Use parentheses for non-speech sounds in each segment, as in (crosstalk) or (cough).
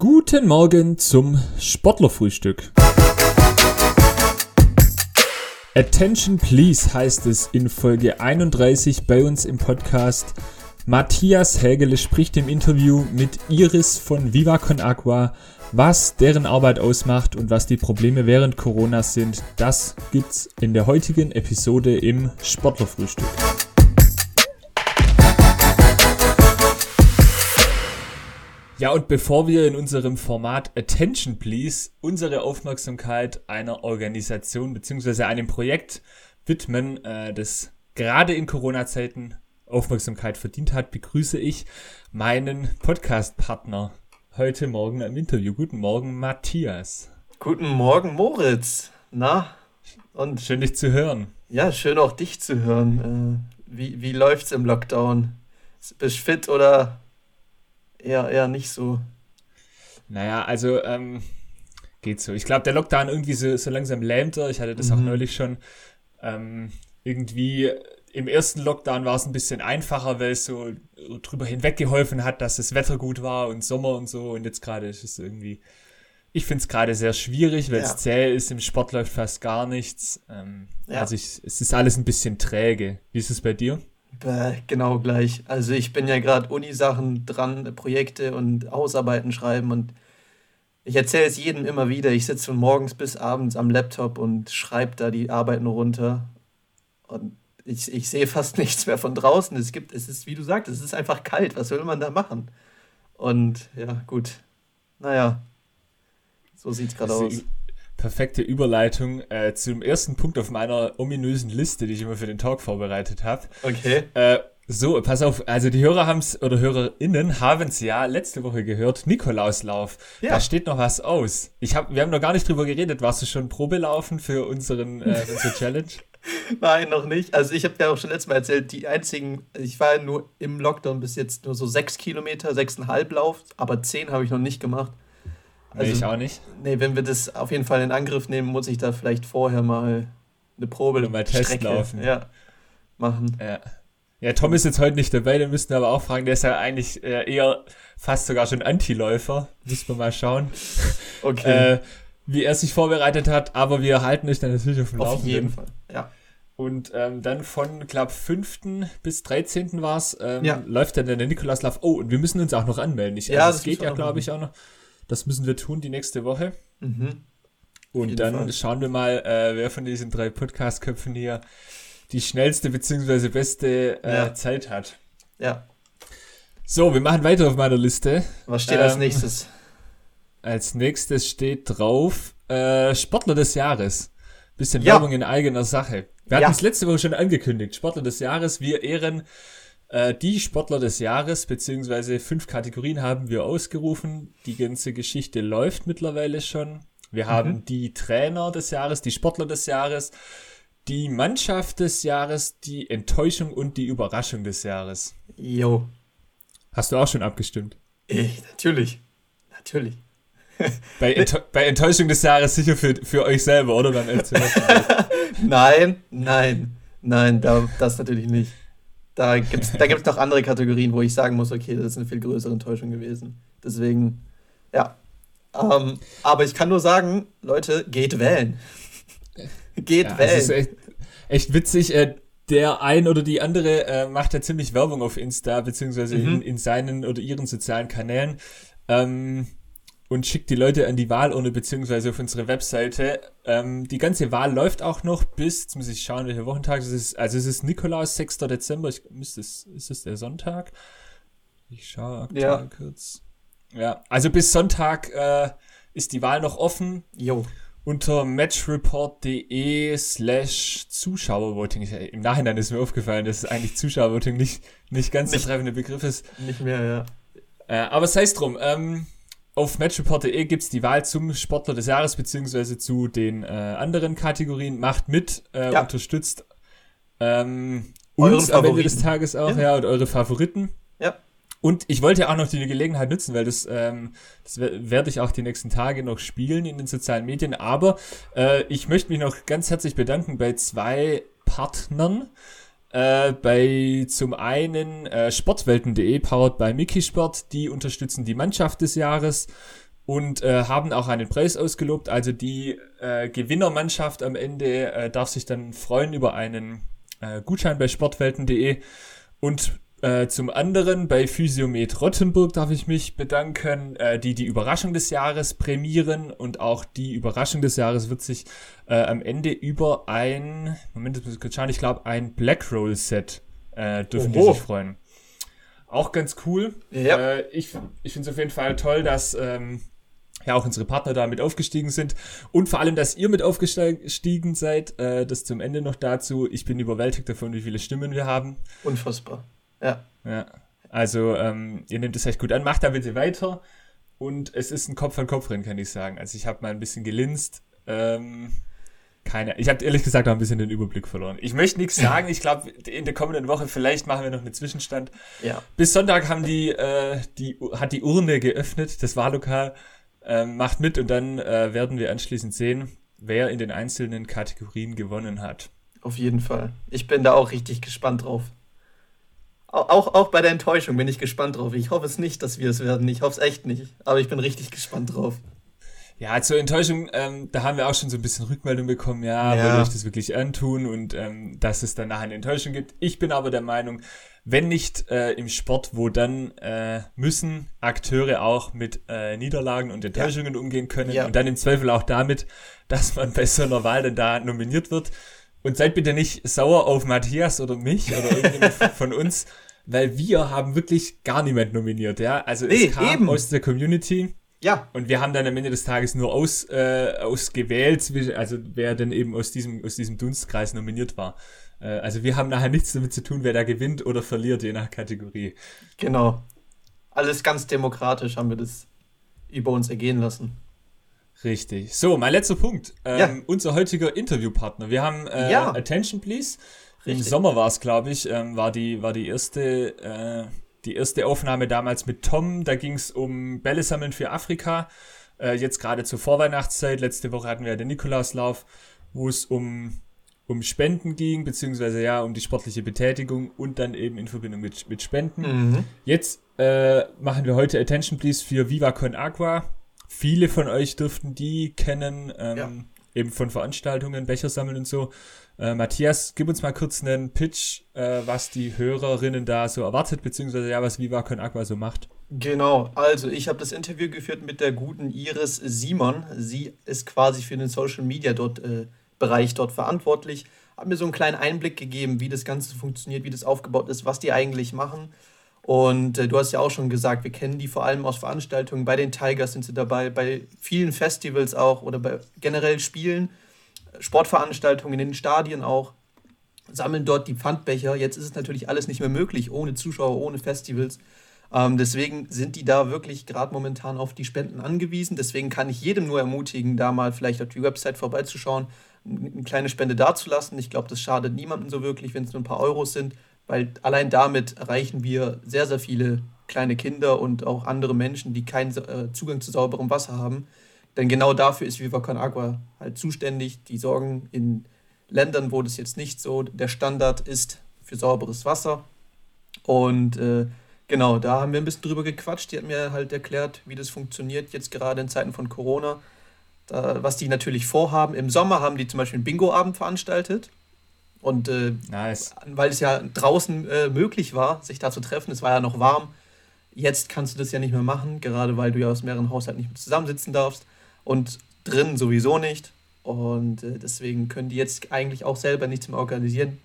Guten Morgen zum Sportlerfrühstück. Attention Please heißt es in Folge 31 bei uns im Podcast. Matthias Hägele spricht im Interview mit Iris von Viva Con Aqua, was deren Arbeit ausmacht und was die Probleme während Corona sind. Das gibt's in der heutigen Episode im Sportlerfrühstück. Ja, und bevor wir in unserem Format Attention Please unsere Aufmerksamkeit einer Organisation bzw. einem Projekt widmen, äh, das gerade in Corona-Zeiten Aufmerksamkeit verdient hat, begrüße ich meinen Podcast-Partner heute Morgen im Interview. Guten Morgen, Matthias. Guten Morgen, Moritz. Na? Und schön dich zu hören. Ja, schön auch dich zu hören. Äh, wie, wie läuft's im Lockdown? Bist du fit oder eher, eher nicht so. Naja, also ähm, geht so. Ich glaube, der Lockdown irgendwie so, so langsam lähmt er. Ich hatte das mhm. auch neulich schon. Ähm, irgendwie im ersten Lockdown war es ein bisschen einfacher, weil es so drüber hinweg geholfen hat, dass das Wetter gut war und Sommer und so. Und jetzt gerade ist es irgendwie. Ich finde es gerade sehr schwierig, weil ja. es zäh ist. Im Sport läuft fast gar nichts. Ähm, ja. Also ich, es ist alles ein bisschen träge. Wie ist es bei dir? Bäh, genau gleich. Also ich bin ja gerade Uni-Sachen dran, Projekte und Hausarbeiten schreiben und ich erzähle es jedem immer wieder. Ich sitze von morgens bis abends am Laptop und schreibe da die Arbeiten runter. Und ich, ich sehe (laughs) fast nichts mehr von draußen. Es gibt, es ist, wie du sagst, es ist einfach kalt. Was will man da machen? Und ja, gut. Naja, so sieht es gerade aus perfekte Überleitung äh, zum ersten Punkt auf meiner ominösen Liste, die ich immer für den Talk vorbereitet habe. Okay. Äh, so, pass auf, also die Hörer haben es oder HörerInnen haben es ja letzte Woche gehört, Nikolauslauf. Ja. Da steht noch was aus. Ich hab, wir haben noch gar nicht drüber geredet. Warst du schon Probelaufen für unseren äh, unsere Challenge? (laughs) Nein, noch nicht. Also ich habe ja auch schon letztes Mal erzählt, die einzigen, ich war ja nur im Lockdown bis jetzt nur so sechs Kilometer, sechseinhalb Lauf, aber zehn habe ich noch nicht gemacht. Also, nee, ich auch nicht. Nee, wenn wir das auf jeden Fall in Angriff nehmen, muss ich da vielleicht vorher mal eine Probe mal Test laufen. Ja, machen. Ja. Ja, Tom ist jetzt heute nicht dabei, den müssten wir aber auch fragen. Der ist ja eigentlich äh, eher fast sogar schon Anti-Läufer. Müssen wir mal schauen. (laughs) Okay. Äh, wie er sich vorbereitet hat, aber wir halten euch dann natürlich auf dem Laufenden. Auf jeden Fall, ja. Und ähm, dann von, glaube 5. bis 13. war es, ähm, ja. läuft dann der Nikolaslauf. Oh, und wir müssen uns auch noch anmelden. Ich, ja, also, das geht ja, glaube ich, auch noch. Das müssen wir tun die nächste Woche. Mhm. Und dann Fall. schauen wir mal, äh, wer von diesen drei Podcast-Köpfen hier die schnellste bzw. beste äh, ja. Zeit hat. Ja. So, wir machen weiter auf meiner Liste. Was steht ähm, als nächstes? (laughs) Als nächstes steht drauf äh, Sportler des Jahres. Bisschen ja. Werbung in eigener Sache. Wir hatten es letzte Woche schon angekündigt. Sportler des Jahres. Wir ehren äh, die Sportler des Jahres, beziehungsweise fünf Kategorien haben wir ausgerufen. Die ganze Geschichte läuft mittlerweile schon. Wir mhm. haben die Trainer des Jahres, die Sportler des Jahres, die Mannschaft des Jahres, die Enttäuschung und die Überraschung des Jahres. Jo. Hast du auch schon abgestimmt? Ich, natürlich. Natürlich. (laughs) bei, Enttäu bei, Enttäuschung des Jahres sicher für, für euch selber, oder? Beim (laughs) nein, nein, nein, da, das natürlich nicht. Da gibt es da gibt's noch andere Kategorien, wo ich sagen muss, okay, das ist eine viel größere Enttäuschung gewesen. Deswegen, ja. Ähm, aber ich kann nur sagen, Leute, geht wählen. (laughs) geht ja, wählen. Das ist echt, echt witzig. Äh, der ein oder die andere äh, macht ja ziemlich Werbung auf Insta, beziehungsweise mhm. in, in seinen oder ihren sozialen Kanälen. Ähm, und schickt die Leute an die Wahlurne beziehungsweise auf unsere Webseite. Ähm, die ganze Wahl läuft auch noch bis, jetzt muss ich schauen, welcher Wochentag es ist. Also es ist Nikolaus, 6. Dezember. Ich, müsste es, ist es der Sonntag? Ich schaue aktuell ja. kurz. Ja, also bis Sonntag äh, ist die Wahl noch offen. Jo. Unter matchreport.de slash Zuschauervoting. Im Nachhinein ist mir aufgefallen, dass eigentlich Zuschauervoting nicht, nicht ganz nicht, der treffende Begriff ist. Nicht mehr, ja. Äh, aber sei es drum. Ähm, auf matchreport.de gibt es die Wahl zum Sportler des Jahres beziehungsweise zu den äh, anderen Kategorien. Macht mit, äh, ja. unterstützt ähm, uns am Ende des Tages auch, ja. ja, und eure Favoriten. Ja. Und ich wollte ja auch noch die Gelegenheit nutzen, weil das, ähm, das werde ich auch die nächsten Tage noch spielen in den sozialen Medien. Aber äh, ich möchte mich noch ganz herzlich bedanken bei zwei Partnern. Äh, bei zum einen äh, sportwelten.de, powered by Mickey Sport, die unterstützen die Mannschaft des Jahres. und äh, haben auch einen Preis ausgelobt. Also die äh, Gewinnermannschaft am Ende äh, darf sich dann freuen über einen äh, Gutschein bei sportwelten.de und äh, zum anderen bei Physiomet Rottenburg darf ich mich bedanken, äh, die die Überraschung des Jahres prämieren und auch die Überraschung des Jahres wird sich äh, am Ende über ein, Moment, das muss ich kurz schauen, ich glaube ein Blackroll Set äh, dürfen Oho. die sich freuen. Auch ganz cool. Ja. Äh, ich ich finde es auf jeden Fall toll, dass ähm, ja auch unsere Partner da mit aufgestiegen sind und vor allem, dass ihr mit aufgestiegen seid. Das zum Ende noch dazu. Ich bin überwältigt davon, wie viele Stimmen wir haben. Unfassbar. Ja. Ja. Also, ähm, ihr nehmt es echt gut an, macht da bitte weiter. Und es ist ein Kopf-an-Kopf-Rennen, kann ich sagen. Also, ich habe mal ein bisschen gelinst. Ähm, keine, ich habe ehrlich gesagt auch ein bisschen den Überblick verloren. Ich möchte nichts (laughs) sagen. Ich glaube, in der kommenden Woche vielleicht machen wir noch einen Zwischenstand. Ja. Bis Sonntag haben die, äh, die hat die Urne geöffnet, das Wahllokal. Äh, macht mit und dann äh, werden wir anschließend sehen, wer in den einzelnen Kategorien gewonnen hat. Auf jeden Fall. Ich bin da auch richtig gespannt drauf. Auch, auch bei der Enttäuschung bin ich gespannt drauf. Ich hoffe es nicht, dass wir es werden. Ich hoffe es echt nicht. Aber ich bin richtig gespannt drauf. Ja, zur Enttäuschung, ähm, da haben wir auch schon so ein bisschen Rückmeldung bekommen, ja, ja. wollt euch das wirklich antun und ähm, dass es danach eine Enttäuschung gibt. Ich bin aber der Meinung, wenn nicht äh, im Sport, wo dann äh, müssen Akteure auch mit äh, Niederlagen und Enttäuschungen ja. umgehen können ja. und dann im Zweifel auch damit, (laughs) dass man bei so einer Wahl dann da nominiert wird. Und seid bitte nicht sauer auf Matthias oder mich oder irgendjemand (laughs) von uns, weil wir haben wirklich gar niemand nominiert, ja. Also nee, es kam eben. aus der Community. Ja. Und wir haben dann am Ende des Tages nur aus, äh, ausgewählt, also wer denn eben aus diesem, aus diesem Dunstkreis nominiert war. Äh, also wir haben nachher nichts damit zu tun, wer da gewinnt oder verliert, je nach Kategorie. Genau. Alles ganz demokratisch haben wir das über uns ergehen lassen. Richtig. So, mein letzter Punkt. Ähm, ja. Unser heutiger Interviewpartner. Wir haben äh, ja. Attention Please. Richtig. Im Sommer war es, glaube ich, ähm, war, die, war die erste, äh, die erste Aufnahme damals mit Tom. Da ging es um Bälle sammeln für Afrika. Äh, jetzt gerade zur Vorweihnachtszeit. Letzte Woche hatten wir den Nikolauslauf, wo es um, um Spenden ging, beziehungsweise ja, um die sportliche Betätigung und dann eben in Verbindung mit, mit Spenden. Mhm. Jetzt äh, machen wir heute Attention Please für Viva Con Agua Viele von euch dürften die kennen, ähm, ja. eben von Veranstaltungen, Becher sammeln und so. Äh, Matthias, gib uns mal kurz einen Pitch, äh, was die Hörerinnen da so erwartet, beziehungsweise ja, was Viva Con Aqua so macht. Genau, also ich habe das Interview geführt mit der guten Iris Simon. Sie ist quasi für den Social Media dort, äh, Bereich dort verantwortlich. Hat mir so einen kleinen Einblick gegeben, wie das Ganze funktioniert, wie das aufgebaut ist, was die eigentlich machen. Und äh, du hast ja auch schon gesagt, wir kennen die vor allem aus Veranstaltungen. Bei den Tigers sind sie dabei, bei vielen Festivals auch oder bei generell Spielen, Sportveranstaltungen in den Stadien auch. Sammeln dort die Pfandbecher. Jetzt ist es natürlich alles nicht mehr möglich, ohne Zuschauer, ohne Festivals. Ähm, deswegen sind die da wirklich gerade momentan auf die Spenden angewiesen. Deswegen kann ich jedem nur ermutigen, da mal vielleicht auf die Website vorbeizuschauen, eine kleine Spende dazulassen. Ich glaube, das schadet niemandem so wirklich, wenn es nur ein paar Euros sind weil allein damit erreichen wir sehr, sehr viele kleine Kinder und auch andere Menschen, die keinen äh, Zugang zu sauberem Wasser haben. Denn genau dafür ist Viva Con Agua halt zuständig. Die sorgen in Ländern, wo das jetzt nicht so der Standard ist, für sauberes Wasser. Und äh, genau, da haben wir ein bisschen drüber gequatscht. Die hat mir halt erklärt, wie das funktioniert, jetzt gerade in Zeiten von Corona. Da, was die natürlich vorhaben. Im Sommer haben die zum Beispiel einen Bingo-Abend veranstaltet. Und äh, nice. weil es ja draußen äh, möglich war, sich da zu treffen, es war ja noch warm. Jetzt kannst du das ja nicht mehr machen, gerade weil du ja aus mehreren Haushalten nicht mehr zusammensitzen darfst. Und drin sowieso nicht. Und äh, deswegen können die jetzt eigentlich auch selber nichts mehr organisieren.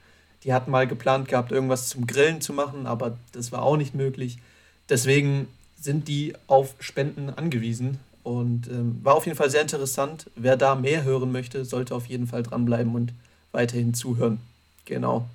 Die hatten mal geplant gehabt, irgendwas zum Grillen zu machen, aber das war auch nicht möglich. Deswegen sind die auf Spenden angewiesen. Und ähm, war auf jeden Fall sehr interessant. Wer da mehr hören möchte, sollte auf jeden Fall dranbleiben und weiterhin zuhören. Genau.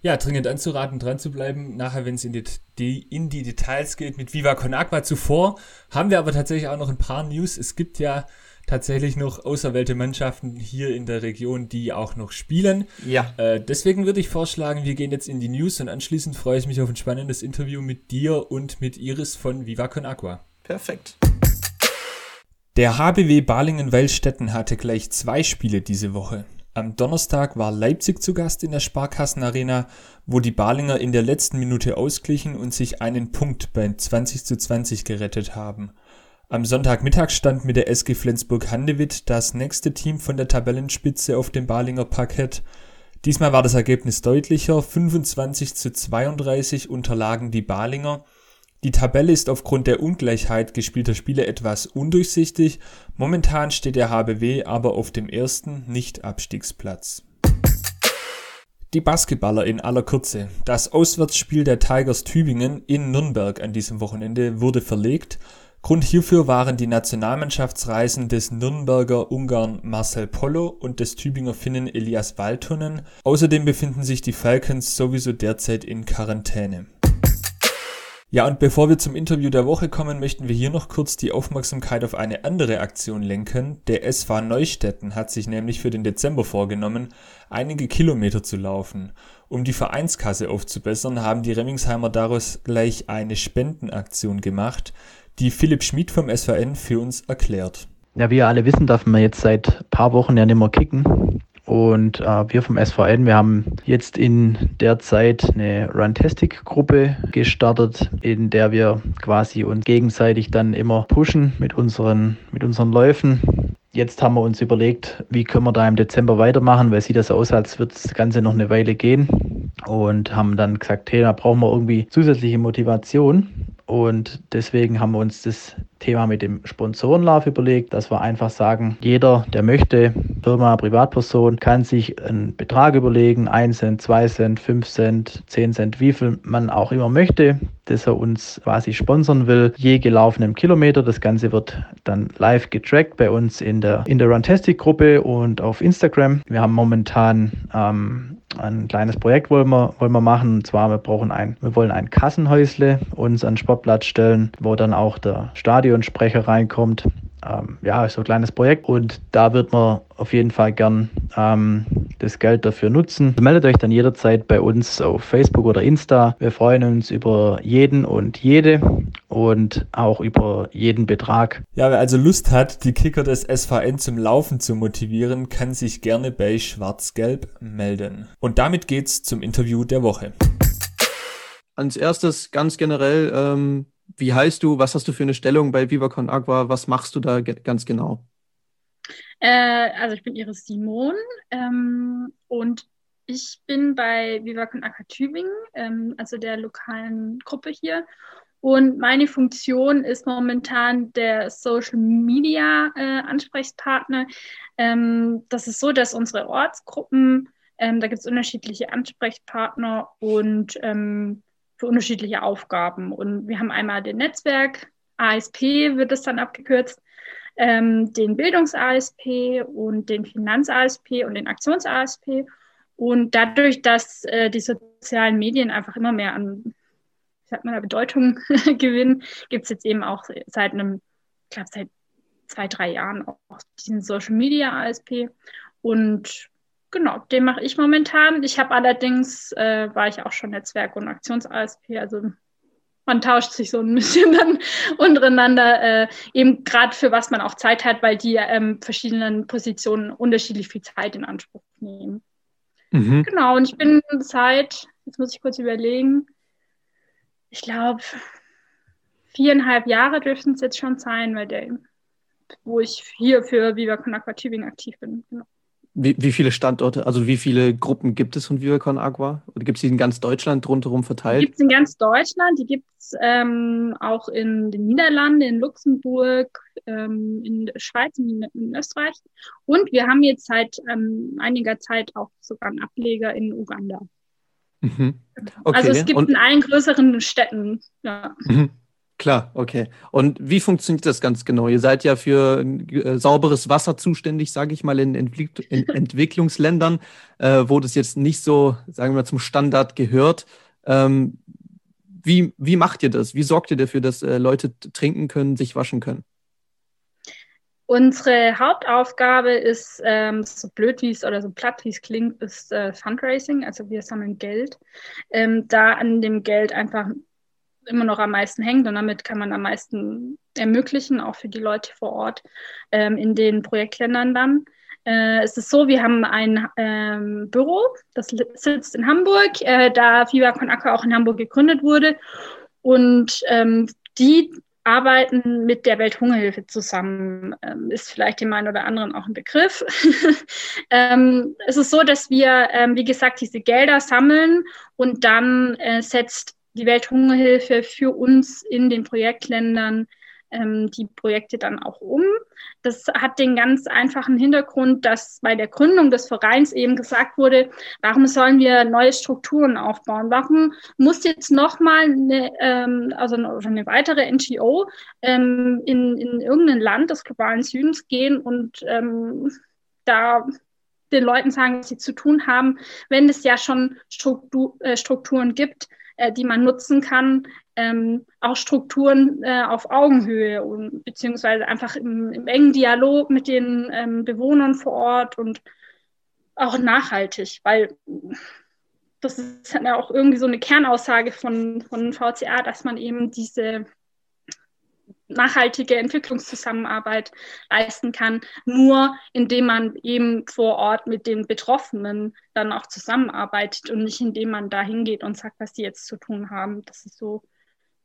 Ja, dringend anzuraten, dran zu bleiben. Nachher, wenn es in die, in die Details geht mit Viva Con Agua zuvor, haben wir aber tatsächlich auch noch ein paar News. Es gibt ja tatsächlich noch auserwählte Mannschaften hier in der Region, die auch noch spielen. Ja. Äh, deswegen würde ich vorschlagen, wir gehen jetzt in die News und anschließend freue ich mich auf ein spannendes Interview mit dir und mit Iris von Viva Con Agua. Perfekt. Der HBW Balingen-Weilstätten hatte gleich zwei Spiele diese Woche. Am Donnerstag war Leipzig zu Gast in der Sparkassenarena, wo die Balinger in der letzten Minute ausglichen und sich einen Punkt bei 20 zu 20 gerettet haben. Am Sonntagmittag stand mit der SG Flensburg-Handewitt das nächste Team von der Tabellenspitze auf dem Balinger Parkett. Diesmal war das Ergebnis deutlicher. 25 zu 32 unterlagen die Balinger. Die Tabelle ist aufgrund der Ungleichheit gespielter Spiele etwas undurchsichtig. Momentan steht der HBW aber auf dem ersten Nicht-Abstiegsplatz. Die Basketballer in aller Kürze. Das Auswärtsspiel der Tigers Tübingen in Nürnberg an diesem Wochenende wurde verlegt. Grund hierfür waren die Nationalmannschaftsreisen des Nürnberger Ungarn Marcel Polo und des Tübinger Finnen Elias Waltonen. Außerdem befinden sich die Falcons sowieso derzeit in Quarantäne. Ja, und bevor wir zum Interview der Woche kommen, möchten wir hier noch kurz die Aufmerksamkeit auf eine andere Aktion lenken. Der SV Neustetten hat sich nämlich für den Dezember vorgenommen, einige Kilometer zu laufen. Um die Vereinskasse aufzubessern, haben die Remmingsheimer daraus gleich eine Spendenaktion gemacht die Philipp Schmid vom SVN für uns erklärt. Ja, wie ihr alle wissen, darf man jetzt seit paar Wochen ja nicht mehr kicken. Und äh, wir vom SVN, wir haben jetzt in der Zeit eine Runtastic-Gruppe gestartet, in der wir quasi uns gegenseitig dann immer pushen mit unseren, mit unseren Läufen. Jetzt haben wir uns überlegt, wie können wir da im Dezember weitermachen, weil sieht das aus, als wird das Ganze noch eine Weile gehen. Und haben dann gesagt, hey, da brauchen wir irgendwie zusätzliche Motivation. Und deswegen haben wir uns das Thema mit dem Sponsorenlauf überlegt, dass wir einfach sagen, jeder, der möchte, Firma, Privatperson, kann sich einen Betrag überlegen, 1 Cent, 2 Cent, 5 Cent, 10 Cent, wie viel man auch immer möchte, dass er uns quasi sponsern will, je gelaufenem Kilometer. Das Ganze wird dann live getrackt bei uns in der, in der Runtastic-Gruppe und auf Instagram. Wir haben momentan ähm, ein kleines Projekt wollen wir, wollen wir machen. Und zwar, wir brauchen ein, wir wollen ein Kassenhäusle uns an Sportplatz stellen, wo dann auch der Stadionsprecher reinkommt. Ähm, ja, so ein kleines Projekt und da wird man auf jeden Fall gern ähm, das Geld dafür nutzen. Meldet euch dann jederzeit bei uns auf Facebook oder Insta. Wir freuen uns über jeden und jede und auch über jeden Betrag. Ja, wer also Lust hat, die Kicker des SVN zum Laufen zu motivieren, kann sich gerne bei Schwarz-Gelb melden. Und damit geht's zum Interview der Woche. Als erstes ganz generell, ähm, wie heißt du, was hast du für eine Stellung bei Viva Con was machst du da ganz genau? Äh, also ich bin Iris Simon ähm, und ich bin bei Viva Con Tübingen, ähm, also der lokalen Gruppe hier. Und meine Funktion ist momentan der Social Media äh, Ansprechpartner. Ähm, das ist so, dass unsere Ortsgruppen, ähm, da gibt es unterschiedliche Ansprechpartner und ähm, für unterschiedliche Aufgaben. Und wir haben einmal den Netzwerk, ASP wird es dann abgekürzt, ähm, den Bildungs-ASP und den Finanz-ASP und den Aktions-ASP. Und dadurch, dass äh, die sozialen Medien einfach immer mehr an sag mal, Bedeutung (laughs) gewinnen, gibt es jetzt eben auch seit einem, ich glaube, seit zwei, drei Jahren auch diesen Social Media ASP. Und genau, den mache ich momentan. Ich habe allerdings, äh, war ich auch schon Netzwerk- und Aktions-ASP, also man tauscht sich so ein (laughs) bisschen dann untereinander, äh, eben gerade für was man auch Zeit hat, weil die ähm, verschiedenen Positionen unterschiedlich viel Zeit in Anspruch nehmen. Mhm. Genau, und ich bin seit, jetzt muss ich kurz überlegen, ich glaube, viereinhalb Jahre dürften es jetzt schon sein, weil der, wo ich hier für Viva Con Aqua Tübingen aktiv bin. Genau. Wie, wie viele Standorte, also wie viele Gruppen gibt es von Viva Con Agua? Oder gibt es die in ganz Deutschland rundherum verteilt? Die gibt es in ganz Deutschland, die gibt es ähm, auch in den Niederlanden, in Luxemburg, ähm, in der Schweiz, in, in, Österreich. Und wir haben jetzt seit ähm, einiger Zeit auch sogar einen Ableger in Uganda. Mhm. Okay. Also es gibt Und, in allen größeren Städten. Ja. Mhm. Klar, okay. Und wie funktioniert das ganz genau? Ihr seid ja für äh, sauberes Wasser zuständig, sage ich mal, in, Entwick in (laughs) Entwicklungsländern, äh, wo das jetzt nicht so, sagen wir mal, zum Standard gehört. Ähm, wie, wie macht ihr das? Wie sorgt ihr dafür, dass äh, Leute trinken können, sich waschen können? Unsere Hauptaufgabe ist, ähm, so blöd wie es oder so platt wie es klingt, ist äh, Fundraising. Also wir sammeln Geld. Ähm, da an dem Geld einfach immer noch am meisten hängt und damit kann man am meisten ermöglichen, auch für die Leute vor Ort ähm, in den Projektländern dann. Äh, es ist so, wir haben ein ähm, Büro, das sitzt in Hamburg, äh, da FIBA Con Aqua auch in Hamburg gegründet wurde. Und ähm, die arbeiten mit der Welthungerhilfe zusammen. Ähm, ist vielleicht dem einen oder anderen auch ein Begriff. (laughs) ähm, es ist so, dass wir, ähm, wie gesagt, diese Gelder sammeln und dann äh, setzt die Welthungerhilfe für uns in den Projektländern ähm, die Projekte dann auch um. Das hat den ganz einfachen Hintergrund, dass bei der Gründung des Vereins eben gesagt wurde, warum sollen wir neue Strukturen aufbauen? Warum muss jetzt nochmal eine, ähm, also eine weitere NGO ähm, in, in irgendein Land des globalen Südens gehen und ähm, da den Leuten sagen, was sie zu tun haben, wenn es ja schon Struktur, äh, Strukturen gibt, äh, die man nutzen kann, ähm, auch Strukturen äh, auf Augenhöhe und beziehungsweise einfach im, im engen Dialog mit den ähm, Bewohnern vor Ort und auch nachhaltig, weil das ist ja auch irgendwie so eine Kernaussage von, von VCA, dass man eben diese nachhaltige Entwicklungszusammenarbeit leisten kann, nur indem man eben vor Ort mit den Betroffenen dann auch zusammenarbeitet und nicht indem man da hingeht und sagt, was die jetzt zu tun haben. Das ist so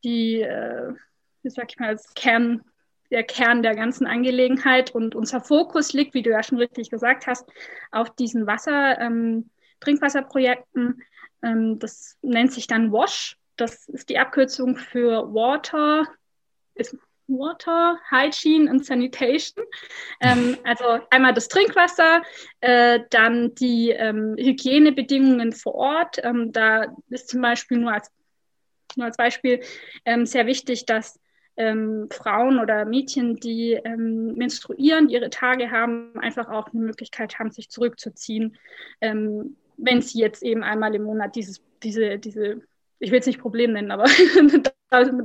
die, äh, wie sag ich mal, als Kern, der Kern der ganzen Angelegenheit. Und unser Fokus liegt, wie du ja schon richtig gesagt hast, auf diesen Wasser, ähm, Trinkwasserprojekten. Ähm, das nennt sich dann WASH. Das ist die Abkürzung für Water, ist Water, Hygiene and Sanitation. Ähm, also einmal das Trinkwasser, äh, dann die ähm, Hygienebedingungen vor Ort. Ähm, da ist zum Beispiel nur als, nur als Beispiel ähm, sehr wichtig, dass ähm, Frauen oder Mädchen, die ähm, menstruieren, die ihre Tage haben, einfach auch eine Möglichkeit haben, sich zurückzuziehen, wenn sie jetzt eben einmal im Monat dieses, diese, diese ich will es nicht Problem nennen, aber (laughs)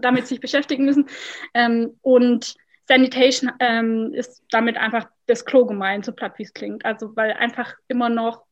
damit sich beschäftigen müssen. Ähm, und Sanitation ähm, ist damit einfach das Klo gemeint, so platt wie es klingt. Also weil einfach immer noch,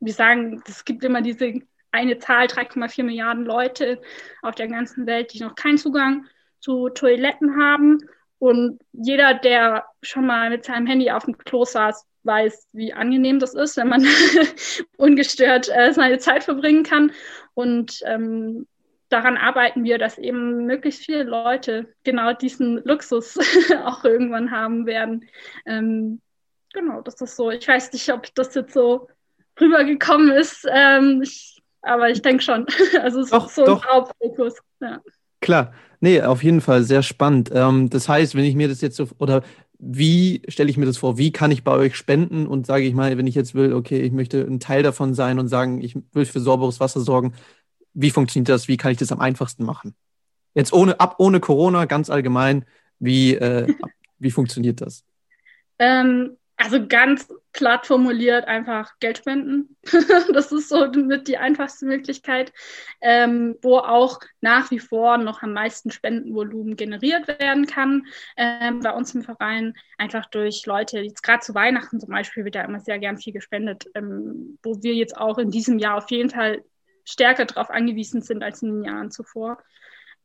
wir sagen, es gibt immer diese eine Zahl, 3,4 Milliarden Leute auf der ganzen Welt, die noch keinen Zugang zu Toiletten haben. Und jeder, der schon mal mit seinem Handy auf dem Klo saß, weiß, wie angenehm das ist, wenn man (laughs) ungestört äh, seine Zeit verbringen kann. Und ähm, daran arbeiten wir, dass eben möglichst viele Leute genau diesen Luxus (laughs) auch irgendwann haben werden. Ähm, genau, das ist so. Ich weiß nicht, ob das jetzt so rübergekommen ist, ähm, ich, aber ich denke schon. (laughs) also es doch, ist so doch. ein Hauptfokus. Ja. Klar, nee, auf jeden Fall sehr spannend. Ähm, das heißt, wenn ich mir das jetzt so, oder wie stelle ich mir das vor? Wie kann ich bei euch spenden und sage ich mal, wenn ich jetzt will, okay, ich möchte ein Teil davon sein und sagen, ich will für sauberes Wasser sorgen, wie funktioniert das? Wie kann ich das am einfachsten machen? Jetzt ohne ab ohne Corona, ganz allgemein, wie, äh, (laughs) wie funktioniert das? Ähm, also ganz platt formuliert einfach Geld spenden. (laughs) das ist so mit die einfachste Möglichkeit, ähm, wo auch nach wie vor noch am meisten Spendenvolumen generiert werden kann. Ähm, bei uns im Verein einfach durch Leute, jetzt gerade zu Weihnachten zum Beispiel wird ja immer sehr gern viel gespendet, ähm, wo wir jetzt auch in diesem Jahr auf jeden Fall stärker darauf angewiesen sind als in den Jahren zuvor.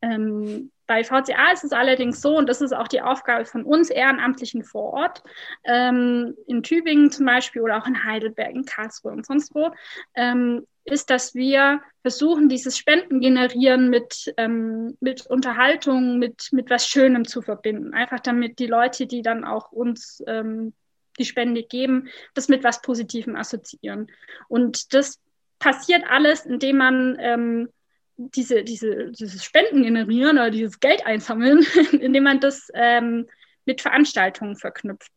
Ähm, bei VCA ist es allerdings so, und das ist auch die Aufgabe von uns Ehrenamtlichen vor Ort, ähm, in Tübingen zum Beispiel oder auch in Heidelberg, in Karlsruhe und sonst wo, ähm, ist, dass wir versuchen, dieses Spenden generieren mit, ähm, mit Unterhaltung, mit, mit was Schönem zu verbinden. Einfach damit die Leute, die dann auch uns ähm, die Spende geben, das mit was Positivem assoziieren. Und das passiert alles, indem man ähm, diese, diese, dieses Spenden generieren oder dieses Geld einsammeln, (laughs) indem man das ähm, mit Veranstaltungen verknüpft.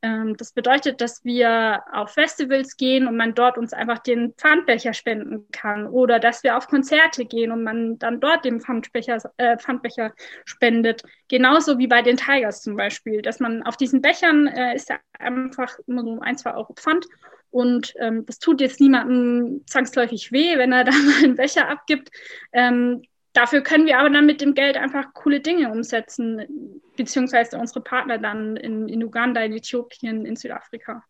Ähm, das bedeutet, dass wir auf Festivals gehen und man dort uns einfach den Pfandbecher spenden kann oder dass wir auf Konzerte gehen und man dann dort den Pfandbecher, äh, Pfandbecher spendet. Genauso wie bei den Tigers zum Beispiel, dass man auf diesen Bechern äh, ist ja einfach immer so ein, zwei Euro Pfand und ähm, das tut jetzt niemandem zwangsläufig weh, wenn er (laughs) da mal einen Becher abgibt. Ähm, dafür können wir aber dann mit dem Geld einfach coole Dinge umsetzen, beziehungsweise unsere Partner dann in, in Uganda, in Äthiopien, in Südafrika.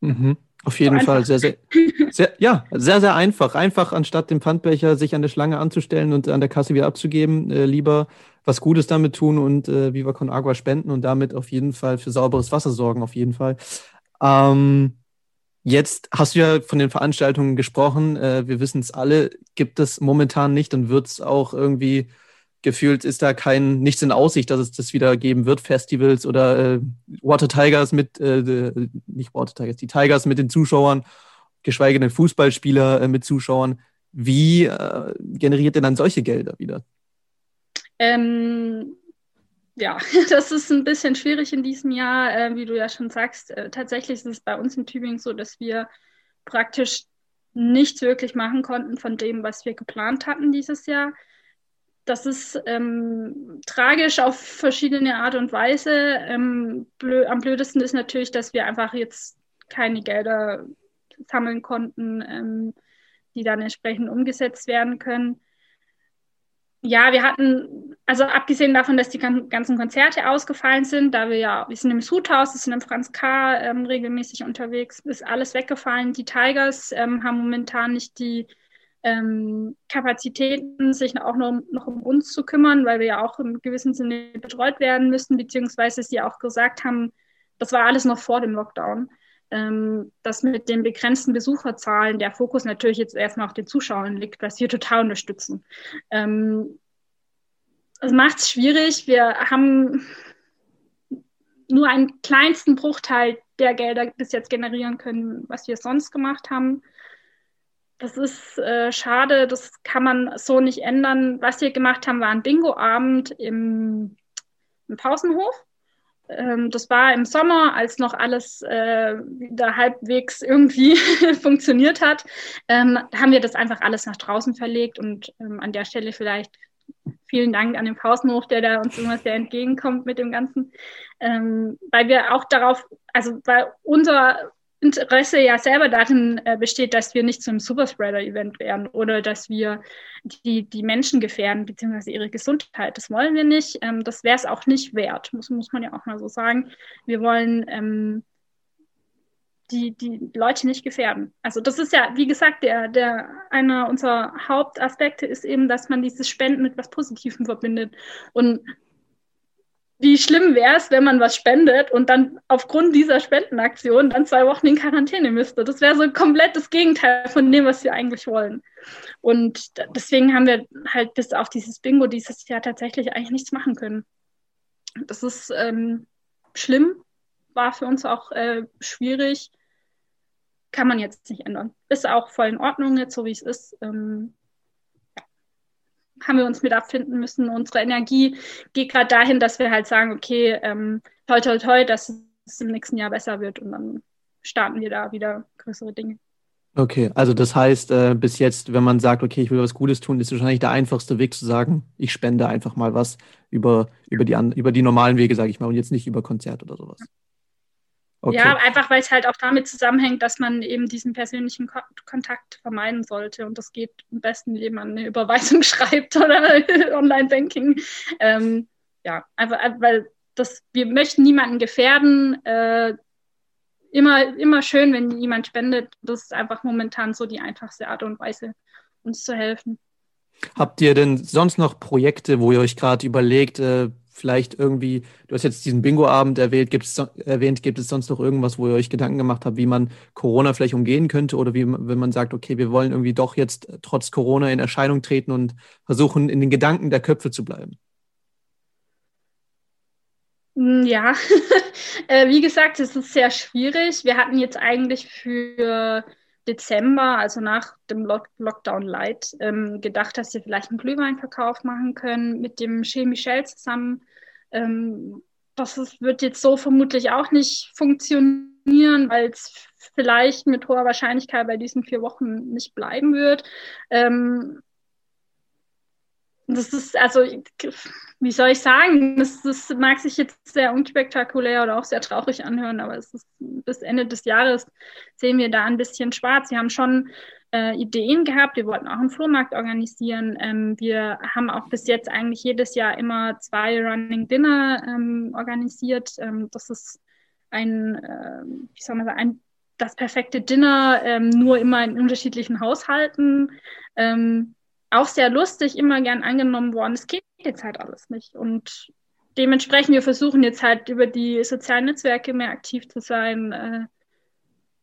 Mhm. Auf jeden so Fall sehr, sehr, (laughs) sehr, ja, sehr, sehr einfach. Einfach anstatt den Pfandbecher sich an der Schlange anzustellen und an der Kasse wieder abzugeben, äh, lieber was Gutes damit tun und äh, Viva Con Agua spenden und damit auf jeden Fall für sauberes Wasser sorgen, auf jeden Fall. Ähm, Jetzt hast du ja von den Veranstaltungen gesprochen. Äh, wir wissen es alle, gibt es momentan nicht und wird es auch irgendwie gefühlt ist da kein nichts in Aussicht, dass es das wieder geben wird, Festivals oder äh, Water Tigers mit, äh, nicht Water Tigers, die Tigers mit den Zuschauern, geschweige denn Fußballspieler äh, mit Zuschauern. Wie äh, generiert ihr dann solche Gelder wieder? Ähm, ja, (laughs) das ist ein bisschen schwierig in diesem Jahr, äh, wie du ja schon sagst. Äh, tatsächlich ist es bei uns in Tübingen so, dass wir praktisch nichts wirklich machen konnten von dem, was wir geplant hatten dieses Jahr. Das ist ähm, tragisch auf verschiedene Art und Weise. Ähm, blö am blödesten ist natürlich, dass wir einfach jetzt keine Gelder sammeln konnten, ähm, die dann entsprechend umgesetzt werden können ja, wir hatten, also abgesehen davon, dass die ganzen Konzerte ausgefallen sind, da wir ja, wir sind im Sudhaus, wir sind im Franz K. Ähm, regelmäßig unterwegs, ist alles weggefallen. Die Tigers ähm, haben momentan nicht die ähm, Kapazitäten, sich auch noch, noch um uns zu kümmern, weil wir ja auch im gewissen Sinne betreut werden müssen, beziehungsweise sie auch gesagt haben, das war alles noch vor dem Lockdown ähm, dass mit den begrenzten Besucherzahlen der Fokus natürlich jetzt erstmal auf den Zuschauern liegt, was wir total unterstützen. Ähm, das macht es schwierig. Wir haben nur einen kleinsten Bruchteil der Gelder bis jetzt generieren können, was wir sonst gemacht haben. Das ist äh, schade, das kann man so nicht ändern. Was wir gemacht haben, war ein Bingo-Abend im, im Pausenhof. Ähm, das war im Sommer, als noch alles äh, wieder halbwegs irgendwie (laughs) funktioniert hat, ähm, haben wir das einfach alles nach draußen verlegt und ähm, an der Stelle vielleicht vielen Dank an den Pausenhof, der da uns immer sehr entgegenkommt mit dem Ganzen, ähm, weil wir auch darauf, also weil unser Interesse ja selber darin äh, besteht, dass wir nicht zum Superspreader-Event werden oder dass wir die, die Menschen gefährden, beziehungsweise ihre Gesundheit. Das wollen wir nicht. Ähm, das wäre es auch nicht wert, muss, muss man ja auch mal so sagen. Wir wollen ähm, die, die Leute nicht gefährden. Also das ist ja, wie gesagt, der, der, einer unserer Hauptaspekte ist eben, dass man dieses Spenden mit was Positivem verbindet. Und wie schlimm wäre es, wenn man was spendet und dann aufgrund dieser Spendenaktion dann zwei Wochen in Quarantäne müsste. Das wäre so komplett das Gegenteil von dem, was wir eigentlich wollen. Und deswegen haben wir halt bis auf dieses Bingo dieses Jahr tatsächlich eigentlich nichts machen können. Das ist ähm, schlimm, war für uns auch äh, schwierig. Kann man jetzt nicht ändern. Ist auch voll in Ordnung jetzt, so wie es ist. Ähm, haben wir uns mit abfinden müssen. Unsere Energie geht gerade dahin, dass wir halt sagen, okay, ähm, toi, toi, toi, dass es im nächsten Jahr besser wird und dann starten wir da wieder größere Dinge. Okay, also das heißt, äh, bis jetzt, wenn man sagt, okay, ich will was Gutes tun, ist wahrscheinlich der einfachste Weg zu sagen, ich spende einfach mal was über, über, die, über die normalen Wege, sage ich mal, und jetzt nicht über Konzert oder sowas. Okay. Ja, einfach weil es halt auch damit zusammenhängt, dass man eben diesen persönlichen Ko Kontakt vermeiden sollte. Und das geht am besten, indem man eine Überweisung (laughs) schreibt oder (laughs) Online-Banking. Ähm, ja, einfach, weil das, wir möchten niemanden gefährden. Äh, immer, immer schön, wenn jemand spendet. Das ist einfach momentan so die einfachste Art und Weise, uns zu helfen. Habt ihr denn sonst noch Projekte, wo ihr euch gerade überlegt, äh, vielleicht irgendwie, du hast jetzt diesen Bingo-Abend erwähnt, gibt es, sonst noch irgendwas, wo ihr euch Gedanken gemacht habt, wie man Corona vielleicht umgehen könnte oder wie, wenn man sagt, okay, wir wollen irgendwie doch jetzt trotz Corona in Erscheinung treten und versuchen, in den Gedanken der Köpfe zu bleiben? Hm, ja, (laughs) äh, wie gesagt, es ist sehr schwierig. Wir hatten jetzt eigentlich für Dezember, also nach dem Lock Lockdown Light, ähm, gedacht, dass wir vielleicht einen Glühweinverkauf machen können mit dem Chez Michel zusammen. Ähm, das ist, wird jetzt so vermutlich auch nicht funktionieren, weil es vielleicht mit hoher Wahrscheinlichkeit bei diesen vier Wochen nicht bleiben wird. Ähm, das ist, also, wie soll ich sagen, das, das mag sich jetzt sehr unspektakulär oder auch sehr traurig anhören, aber es ist bis Ende des Jahres sehen wir da ein bisschen schwarz. Wir haben schon äh, Ideen gehabt, wir wollten auch einen Flohmarkt organisieren. Ähm, wir haben auch bis jetzt eigentlich jedes Jahr immer zwei Running Dinner ähm, organisiert. Ähm, das ist ein, äh, wie soll man sagen, ein das perfekte Dinner, ähm, nur immer in unterschiedlichen Haushalten. Ähm, auch sehr lustig, immer gern angenommen worden. Es geht jetzt halt alles nicht. Und dementsprechend, wir versuchen jetzt halt über die sozialen Netzwerke mehr aktiv zu sein, äh,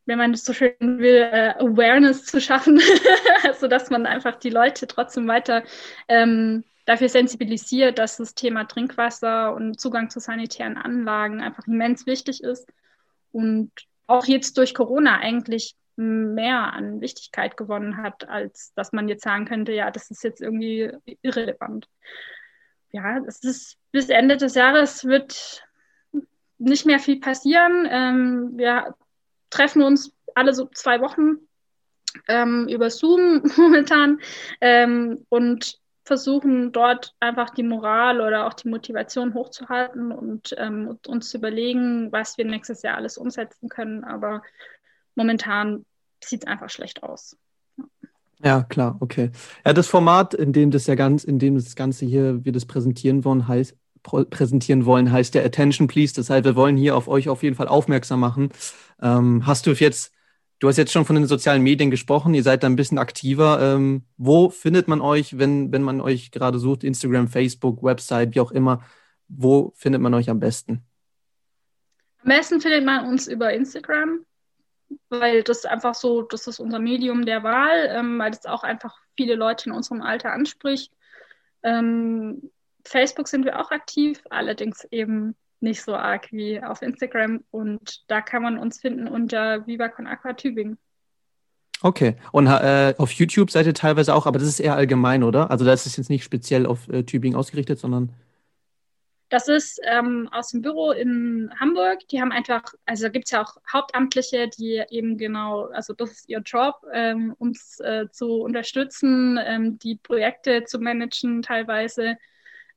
wenn man es so schön will, äh, Awareness zu schaffen, (laughs) sodass man einfach die Leute trotzdem weiter ähm, dafür sensibilisiert, dass das Thema Trinkwasser und Zugang zu sanitären Anlagen einfach immens wichtig ist und auch jetzt durch Corona eigentlich mehr an Wichtigkeit gewonnen hat, als dass man jetzt sagen könnte, ja, das ist jetzt irgendwie irrelevant. Ja, es ist bis Ende des Jahres wird nicht mehr viel passieren. Ähm, wir treffen uns alle so zwei Wochen ähm, über Zoom (laughs) momentan ähm, und versuchen dort einfach die Moral oder auch die Motivation hochzuhalten und ähm, uns zu überlegen, was wir nächstes Jahr alles umsetzen können. Aber momentan sieht es einfach schlecht aus. Ja, klar, okay. Ja, das Format, in dem das ja ganz, in dem das Ganze hier, wir das präsentieren wollen, heißt, präsentieren wollen, heißt der Attention Please. Das heißt, wir wollen hier auf euch auf jeden Fall aufmerksam machen. Ähm, hast du jetzt Du hast jetzt schon von den sozialen Medien gesprochen, ihr seid da ein bisschen aktiver. Ähm, wo findet man euch, wenn, wenn man euch gerade sucht? Instagram, Facebook, Website, wie auch immer. Wo findet man euch am besten? Am besten findet man uns über Instagram, weil das einfach so, das ist unser Medium der Wahl, ähm, weil das auch einfach viele Leute in unserem Alter anspricht. Ähm, Facebook sind wir auch aktiv, allerdings eben nicht so arg wie auf Instagram. Und da kann man uns finden unter Viva Con Aqua Tübingen. Okay. Und äh, auf YouTube seid ihr teilweise auch, aber das ist eher allgemein, oder? Also da ist jetzt nicht speziell auf äh, Tübingen ausgerichtet, sondern. Das ist ähm, aus dem Büro in Hamburg. Die haben einfach, also gibt es ja auch Hauptamtliche, die eben genau, also das ist ihr Job, ähm, uns äh, zu unterstützen, ähm, die Projekte zu managen teilweise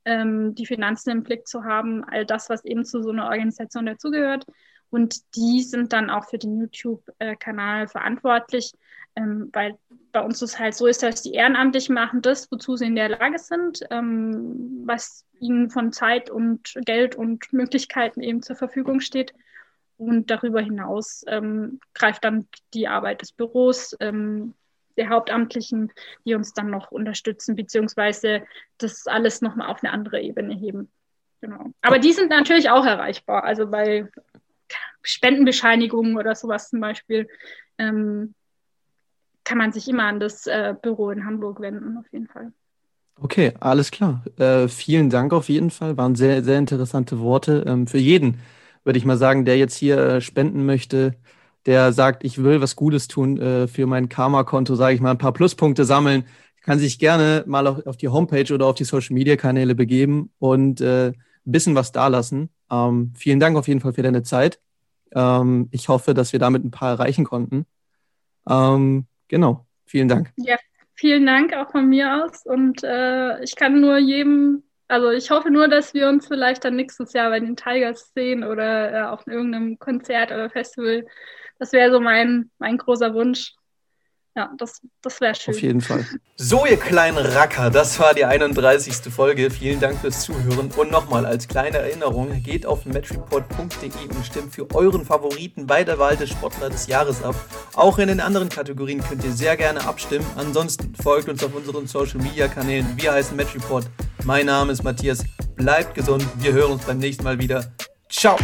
ähm, die Finanzen im Blick zu haben, all das, was eben zu so einer Organisation dazugehört. Und die sind dann auch für den YouTube-Kanal verantwortlich, ähm, weil bei uns es halt so ist, dass die Ehrenamtlichen machen das, wozu sie in der Lage sind, ähm, was ihnen von Zeit und Geld und Möglichkeiten eben zur Verfügung steht. Und darüber hinaus ähm, greift dann die Arbeit des Büros, ähm, der Hauptamtlichen, die uns dann noch unterstützen, beziehungsweise das alles nochmal auf eine andere Ebene heben. Genau. Aber die sind natürlich auch erreichbar. Also bei Spendenbescheinigungen oder sowas zum Beispiel ähm, kann man sich immer an das äh, Büro in Hamburg wenden, auf jeden Fall. Okay, alles klar. Äh, vielen Dank auf jeden Fall. Waren sehr, sehr interessante Worte. Ähm, für jeden, würde ich mal sagen, der jetzt hier äh, spenden möchte, der sagt, ich will was Gutes tun äh, für mein Karma-Konto, sage ich mal, ein paar Pluspunkte sammeln, kann sich gerne mal auf, auf die Homepage oder auf die Social-Media-Kanäle begeben und äh, ein bisschen was dalassen. Ähm, vielen Dank auf jeden Fall für deine Zeit. Ähm, ich hoffe, dass wir damit ein paar erreichen konnten. Ähm, genau, vielen Dank. Ja, vielen Dank auch von mir aus und äh, ich kann nur jedem also ich hoffe nur, dass wir uns vielleicht dann nächstes Jahr bei den Tigers sehen oder äh, auf irgendeinem Konzert oder Festival das wäre so mein, mein großer Wunsch. Ja, das, das wäre schön. Auf jeden Fall. So, ihr kleinen Racker, das war die 31. Folge. Vielen Dank fürs Zuhören. Und nochmal als kleine Erinnerung, geht auf matchreport.de und stimmt für euren Favoriten bei der Wahl des Sportler des Jahres ab. Auch in den anderen Kategorien könnt ihr sehr gerne abstimmen. Ansonsten folgt uns auf unseren Social Media Kanälen. Wir heißen Matchreport. Mein Name ist Matthias. Bleibt gesund. Wir hören uns beim nächsten Mal wieder. Ciao.